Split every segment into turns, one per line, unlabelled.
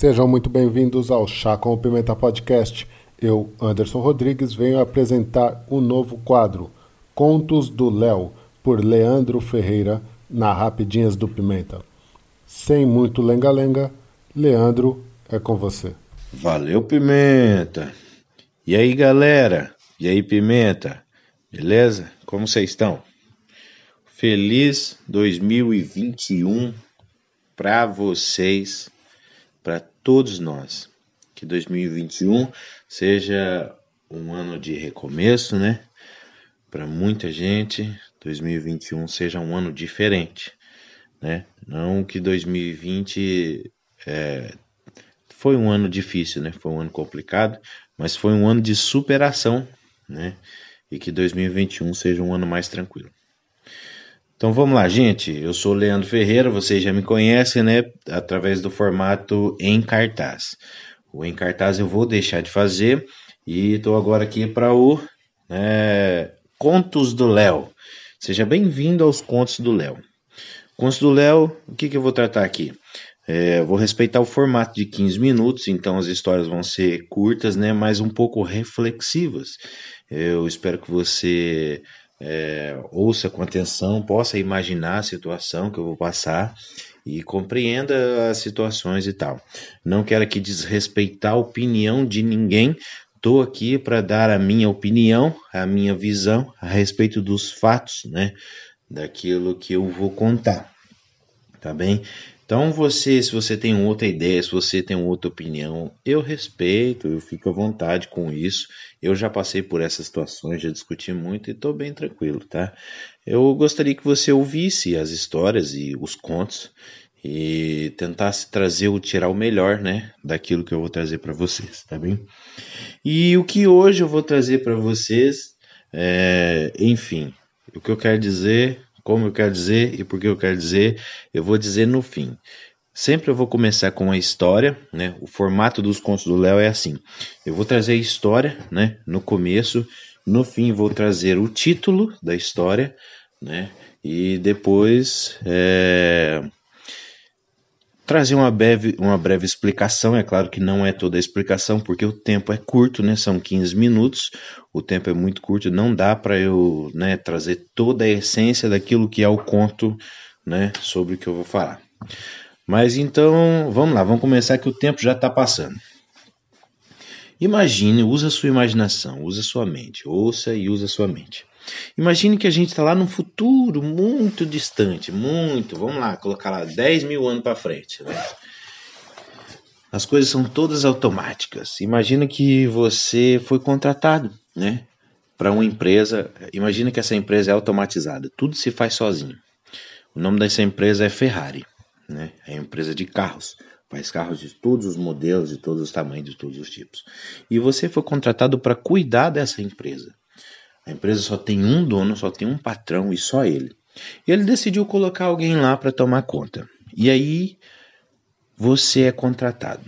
Sejam muito bem-vindos ao Chá com o Pimenta Podcast. Eu, Anderson Rodrigues, venho apresentar o novo quadro Contos do Léo, por Leandro Ferreira, na Rapidinhas do Pimenta. Sem muito lenga-lenga, Leandro, é com você.
Valeu, Pimenta! E aí, galera? E aí, Pimenta? Beleza? Como vocês estão? Feliz 2021 para vocês para todos nós. Que 2021 seja um ano de recomeço, né? Para muita gente, 2021 seja um ano diferente, né? Não que 2020 é, foi um ano difícil, né? Foi um ano complicado, mas foi um ano de superação, né? E que 2021 seja um ano mais tranquilo. Então vamos lá, gente. Eu sou Leandro Ferreira, vocês já me conhecem, né? Através do formato em cartaz. O em cartaz eu vou deixar de fazer e estou agora aqui para o é, Contos do Léo. Seja bem-vindo aos Contos do Léo. Contos do Léo, o que, que eu vou tratar aqui? É, vou respeitar o formato de 15 minutos, então as histórias vão ser curtas, né, mas um pouco reflexivas. Eu espero que você é, ouça com atenção, possa imaginar a situação que eu vou passar e compreenda as situações e tal. Não quero aqui desrespeitar a opinião de ninguém. Estou aqui para dar a minha opinião, a minha visão a respeito dos fatos, né? Daquilo que eu vou contar. Tá bem? Então você, se você tem outra ideia, se você tem outra opinião, eu respeito, eu fico à vontade com isso. Eu já passei por essas situações, já discuti muito e estou bem tranquilo, tá? Eu gostaria que você ouvisse as histórias e os contos e tentasse trazer ou tirar o melhor, né, daquilo que eu vou trazer para vocês, tá bem? E o que hoje eu vou trazer para vocês, é, enfim, o que eu quero dizer como eu quero dizer e por que eu quero dizer, eu vou dizer no fim. Sempre eu vou começar com a história, né? O formato dos contos do Léo é assim. Eu vou trazer a história, né? No começo, no fim vou trazer o título da história, né? E depois é, trazer uma breve, uma breve explicação. É claro que não é toda a explicação, porque o tempo é curto, né? São 15 minutos, o tempo é muito curto, não dá para eu né, trazer toda a essência daquilo que é o conto né, sobre o que eu vou falar. Mas então, vamos lá, vamos começar que o tempo já está passando. Imagine, usa sua imaginação, usa sua mente, ouça e usa sua mente. Imagine que a gente está lá num futuro muito distante, muito, vamos lá, colocar lá 10 mil anos para frente. Né? As coisas são todas automáticas. Imagina que você foi contratado, né, para uma empresa. Imagina que essa empresa é automatizada, tudo se faz sozinho. O nome dessa empresa é Ferrari, né? É uma empresa de carros. Faz carros de todos os modelos, de todos os tamanhos, de todos os tipos. E você foi contratado para cuidar dessa empresa. A empresa só tem um dono, só tem um patrão e só ele. E ele decidiu colocar alguém lá para tomar conta. E aí você é contratado.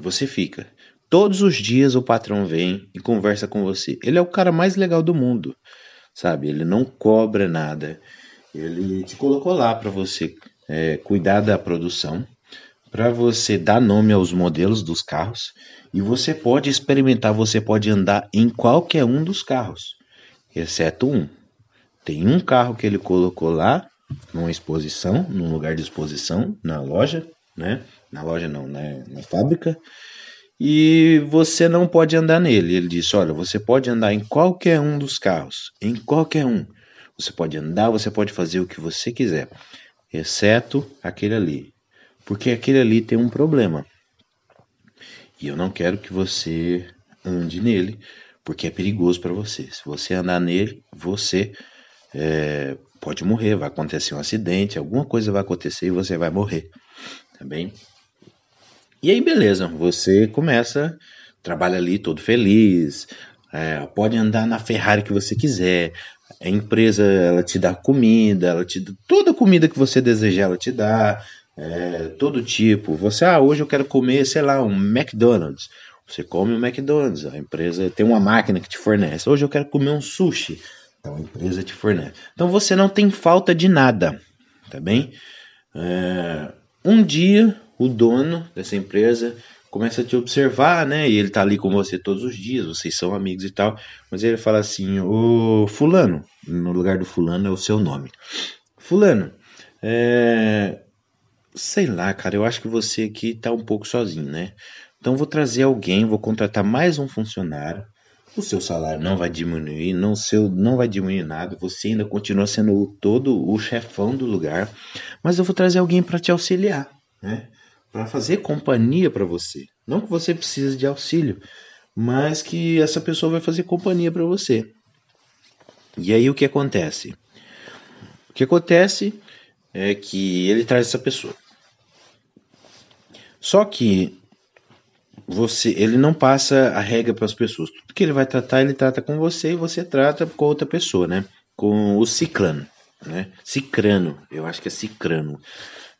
Você fica. Todos os dias o patrão vem e conversa com você. Ele é o cara mais legal do mundo, sabe? Ele não cobra nada. Ele te colocou lá para você é, cuidar da produção, para você dar nome aos modelos dos carros e você pode experimentar, você pode andar em qualquer um dos carros exceto um. Tem um carro que ele colocou lá, numa exposição, num lugar de exposição, na loja, né? Na loja não, né? na fábrica. E você não pode andar nele. Ele disse: Olha, você pode andar em qualquer um dos carros, em qualquer um. Você pode andar, você pode fazer o que você quiser, exceto aquele ali. Porque aquele ali tem um problema. E eu não quero que você ande nele, porque é perigoso para você. Se você andar nele, você é, pode morrer, vai acontecer um acidente, alguma coisa vai acontecer e você vai morrer, tá bem? E aí, beleza, você começa, trabalha ali todo feliz, é, pode andar na Ferrari que você quiser, a empresa ela te dá comida, ela te dá toda a comida que você desejar, ela te dá, é, todo tipo. Você, ah, hoje eu quero comer, sei lá, um McDonald's. Você come o McDonald's, a empresa tem uma máquina que te fornece. Hoje eu quero comer um sushi, então a empresa te fornece. Então você não tem falta de nada, tá bem? É, um dia o dono dessa empresa começa a te observar, né? E ele tá ali com você todos os dias, vocês são amigos e tal. Mas ele fala assim: Ô Fulano, no lugar do Fulano é o seu nome. Fulano, é. Sei lá, cara, eu acho que você aqui tá um pouco sozinho, né? Então vou trazer alguém, vou contratar mais um funcionário. O seu salário não vai diminuir, não, seu, não vai diminuir nada. Você ainda continua sendo todo o chefão do lugar. Mas eu vou trazer alguém para te auxiliar, né? Para fazer companhia para você. Não que você precise de auxílio, mas que essa pessoa vai fazer companhia para você. E aí o que acontece? O que acontece é que ele traz essa pessoa. Só que você, ele não passa a regra para as pessoas. Tudo que ele vai tratar, ele trata com você e você trata com outra pessoa, né? Com o ciclano, né? Cicrano, eu acho que é cicrano.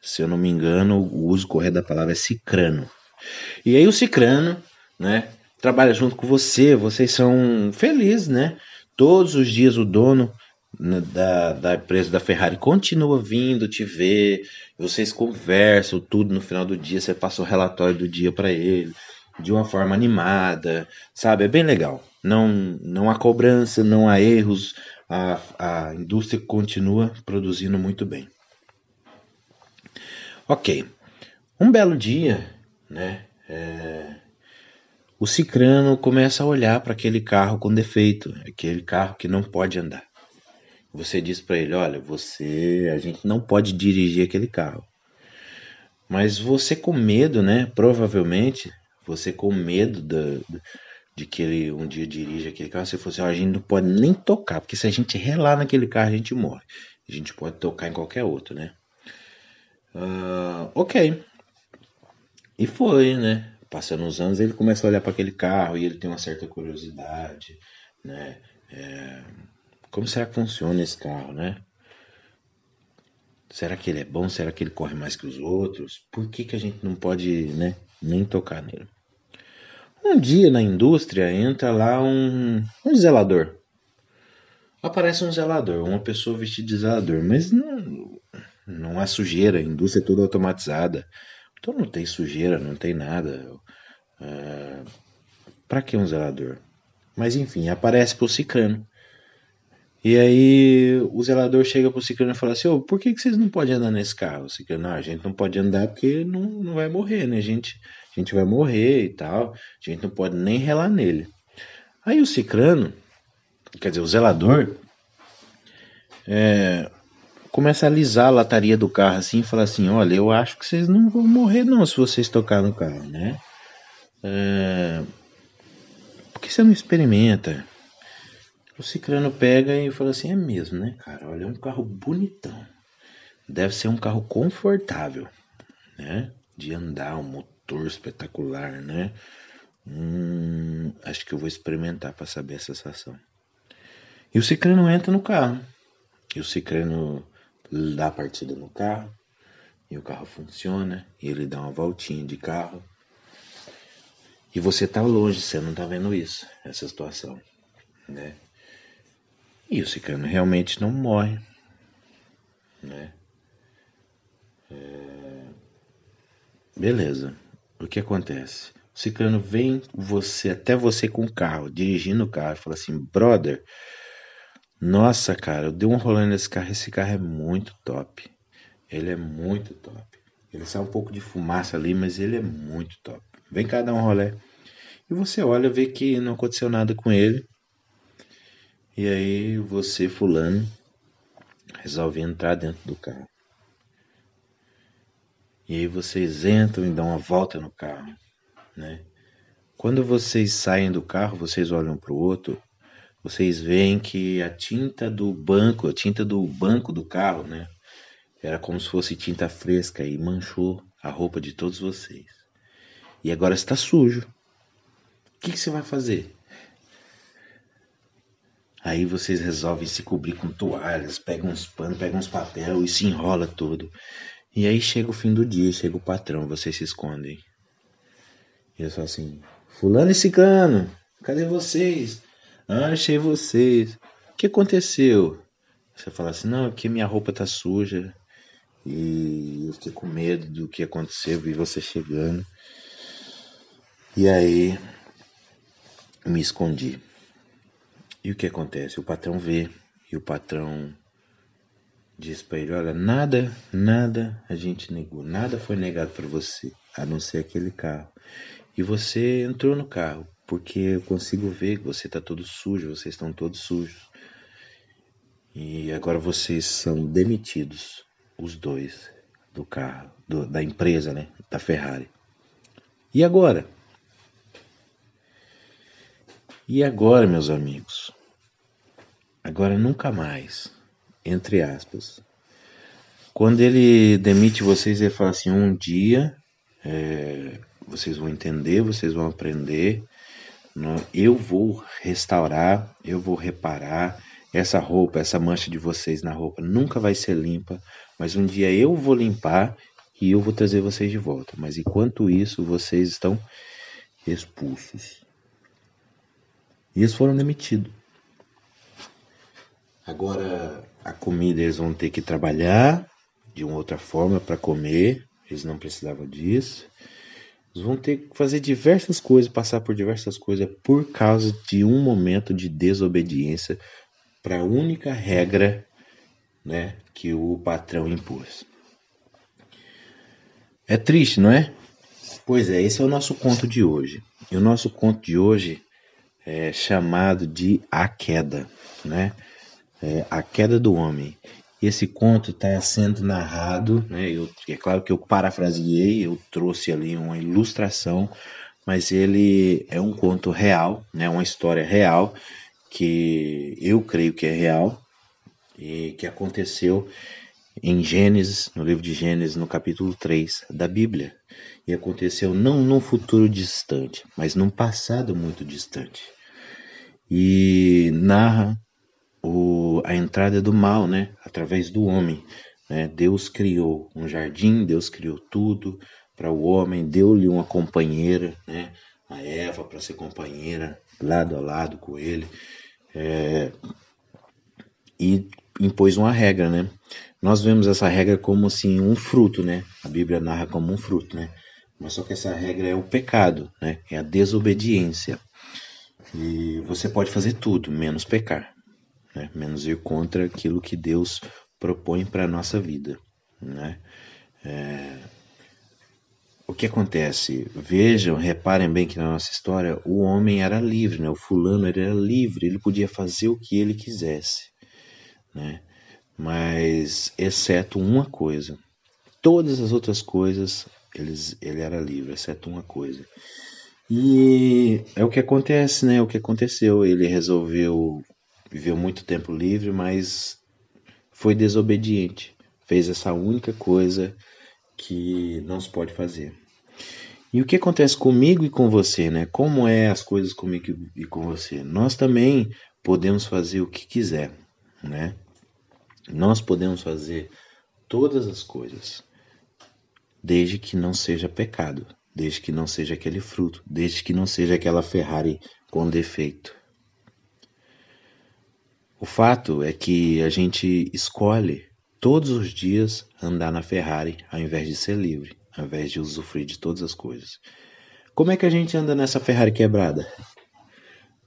Se eu não me engano, o uso correto da palavra é cicrano. E aí o cicrano, né? Trabalha junto com você, vocês são felizes, né? Todos os dias o dono da, da empresa da Ferrari continua vindo te ver, vocês conversam tudo no final do dia, você passa o relatório do dia para ele de uma forma animada, sabe? É bem legal. Não, não há cobrança, não há erros, a, a indústria continua produzindo muito bem. Ok, um belo dia, né? É, o Cicrano começa a olhar para aquele carro com defeito, aquele carro que não pode andar. Você diz para ele, olha, você, a gente não pode dirigir aquele carro. Mas você com medo, né? Provavelmente você com medo da, de que ele um dia dirija aquele carro, você falou assim, oh, a gente não pode nem tocar, porque se a gente relar naquele carro, a gente morre. A gente pode tocar em qualquer outro, né? Uh, ok. E foi, né? Passando os anos, ele começa a olhar para aquele carro e ele tem uma certa curiosidade, né? É, como será que funciona esse carro, né? Será que ele é bom? Será que ele corre mais que os outros? Por que, que a gente não pode, né, nem tocar nele? Um dia na indústria entra lá um, um zelador. Aparece um zelador, uma pessoa vestida de zelador, mas não, não há sujeira, a indústria é toda automatizada. Então não tem sujeira, não tem nada. Uh, Para que um zelador? Mas enfim, aparece pro Cicrano. E aí o zelador chega pro Cicrano e fala assim: oh, por que, que vocês não podem andar nesse carro? O Cicrano, não, a gente não pode andar porque não, não vai morrer, né? A gente, a gente vai morrer e tal, a gente não pode nem relar nele. Aí o Cicrano, quer dizer, o zelador, é, começa a alisar a lataria do carro assim e fala assim: Olha, eu acho que vocês não vão morrer não se vocês tocarem no carro, né? É, por que você não experimenta? O Cicrano pega e fala assim: É mesmo, né, cara? Olha, é um carro bonitão. Deve ser um carro confortável, né? De andar, um motor espetacular, né? Hum, acho que eu vou experimentar para saber a sensação. E o Cicrano entra no carro. E o Cicrano dá partida no carro. E o carro funciona. E ele dá uma voltinha de carro. E você tá longe, você não tá vendo isso, essa situação, né? E o Cicrano realmente não morre, né? É... Beleza. O que acontece? O ciclano vem você até você com o carro, dirigindo o carro, e fala assim, brother, nossa, cara, eu dei um rolê nesse carro, esse carro é muito top. Ele é muito top. Ele sai um pouco de fumaça ali, mas ele é muito top. Vem cá dar um rolê. E você olha, vê que não aconteceu nada com ele. E aí você, fulano, resolve entrar dentro do carro. E aí vocês entram e dão uma volta no carro, né? Quando vocês saem do carro, vocês olham para o outro, vocês veem que a tinta do banco, a tinta do banco do carro, né? Era como se fosse tinta fresca e manchou a roupa de todos vocês. E agora está sujo. O que, que você vai fazer? Aí vocês resolvem se cobrir com toalhas, pegam uns panos, pegam uns papel e se enrola todo. E aí chega o fim do dia, chega o patrão, vocês se escondem. E eu sou assim, fulano e ciclano, cadê vocês? Ah, achei vocês. O que aconteceu? Você fala assim, não, é que minha roupa tá suja e eu fiquei com medo do que aconteceu, vi você chegando. E aí me escondi. E o que acontece? O patrão vê e o patrão diz para ele: Olha, nada, nada a gente negou, nada foi negado para você, a não ser aquele carro. E você entrou no carro, porque eu consigo ver que você está todo sujo, vocês estão todos sujos. E agora vocês são demitidos, os dois, do carro, do, da empresa, né? Da Ferrari. E agora? E agora, meus amigos? Agora nunca mais, entre aspas. Quando ele demite vocês, ele fala assim: um dia é, vocês vão entender, vocês vão aprender. Eu vou restaurar, eu vou reparar. Essa roupa, essa mancha de vocês na roupa nunca vai ser limpa, mas um dia eu vou limpar e eu vou trazer vocês de volta. Mas enquanto isso, vocês estão expulsos. E eles foram demitidos. Agora a comida eles vão ter que trabalhar de uma outra forma para comer. Eles não precisavam disso. Eles vão ter que fazer diversas coisas, passar por diversas coisas por causa de um momento de desobediência para a única regra né, que o patrão impôs. É triste, não é? Pois é, esse é o nosso conto de hoje. E o nosso conto de hoje é, chamado de A Queda, né? É, a Queda do Homem. Esse conto está sendo narrado, né? Eu, é claro que eu parafraseei, eu trouxe ali uma ilustração, mas ele é um conto real, né? Uma história real que eu creio que é real e que aconteceu em Gênesis, no livro de Gênesis, no capítulo 3 da Bíblia. E aconteceu não num futuro distante, mas num passado muito distante e narra o, a entrada do mal, né, através do homem. Né? Deus criou um jardim, Deus criou tudo para o homem, deu-lhe uma companheira, né, a Eva para ser companheira lado a lado com ele, é, e impôs uma regra, né? Nós vemos essa regra como assim um fruto, né? A Bíblia narra como um fruto, né? Mas só que essa regra é o pecado, né? É a desobediência. E você pode fazer tudo, menos pecar, né? menos ir contra aquilo que Deus propõe para a nossa vida. Né? É... O que acontece? Vejam, reparem bem que na nossa história o homem era livre, né? o fulano era livre, ele podia fazer o que ele quisesse. Né? Mas, exceto uma coisa, todas as outras coisas eles, ele era livre, exceto uma coisa. E é o que acontece, né? É o que aconteceu. Ele resolveu viver muito tempo livre, mas foi desobediente. Fez essa única coisa que não se pode fazer. E o que acontece comigo e com você, né? Como é as coisas comigo e com você? Nós também podemos fazer o que quiser, né? Nós podemos fazer todas as coisas, desde que não seja pecado desde que não seja aquele fruto, desde que não seja aquela Ferrari com defeito. O fato é que a gente escolhe todos os dias andar na Ferrari ao invés de ser livre, ao invés de usufruir de todas as coisas. Como é que a gente anda nessa Ferrari quebrada?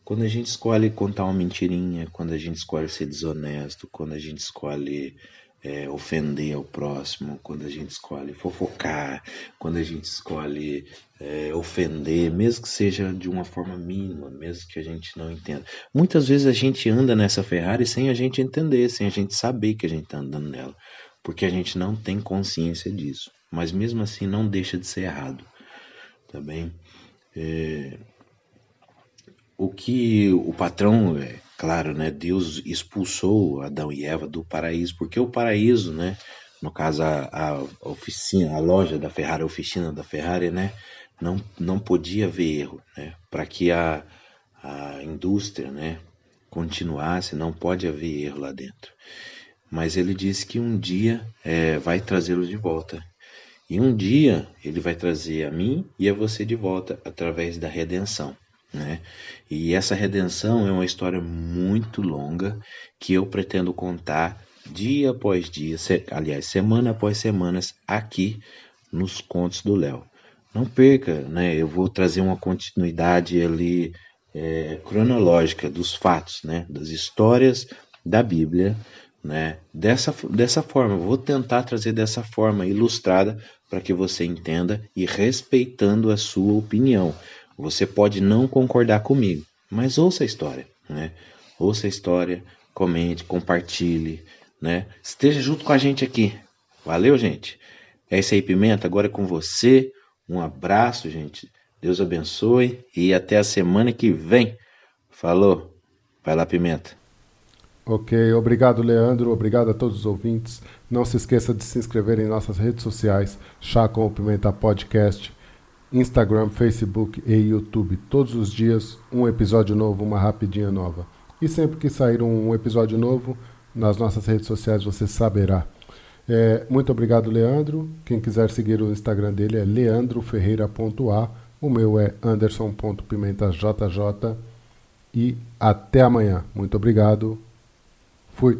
Quando a gente escolhe contar uma mentirinha, quando a gente escolhe ser desonesto, quando a gente escolhe é, ofender o próximo, quando a gente escolhe fofocar, quando a gente escolhe é, ofender, mesmo que seja de uma forma mínima, mesmo que a gente não entenda. Muitas vezes a gente anda nessa Ferrari sem a gente entender, sem a gente saber que a gente está andando nela, porque a gente não tem consciência disso. Mas mesmo assim não deixa de ser errado, tá bem? É, o que o patrão é, Claro, né? Deus expulsou Adão e Eva do paraíso, porque o paraíso, né? No caso, a, a oficina, a loja da Ferrari, a oficina da Ferrari, né? Não, não podia haver erro, né? Para que a, a indústria, né? Continuasse, não pode haver erro lá dentro. Mas ele disse que um dia é, vai trazê-los de volta. E um dia ele vai trazer a mim e a você de volta através da redenção. Né? E essa redenção é uma história muito longa que eu pretendo contar dia após dia, aliás, semana após semana, aqui nos Contos do Léo. Não perca, né? Eu vou trazer uma continuidade ali é, cronológica dos fatos, né? Das histórias da Bíblia, né? Dessa, dessa forma, vou tentar trazer dessa forma ilustrada para que você entenda e respeitando a sua opinião. Você pode não concordar comigo, mas ouça a história, né? Ouça a história, comente, compartilhe, né? Esteja junto com a gente aqui. Valeu, gente. É isso aí, Pimenta. Agora é com você. Um abraço, gente. Deus abençoe e até a semana que vem. Falou. Vai lá, Pimenta.
Ok, obrigado, Leandro. Obrigado a todos os ouvintes. Não se esqueça de se inscrever em nossas redes sociais, Chá com o Pimenta Podcast, Instagram, Facebook e YouTube. Todos os dias, um episódio novo, uma rapidinha nova. E sempre que sair um episódio novo, nas nossas redes sociais você saberá. É, muito obrigado, Leandro. Quem quiser seguir o Instagram dele é leandroferreira.a. O meu é anderson.pimentajj. E até amanhã. Muito obrigado. Fui.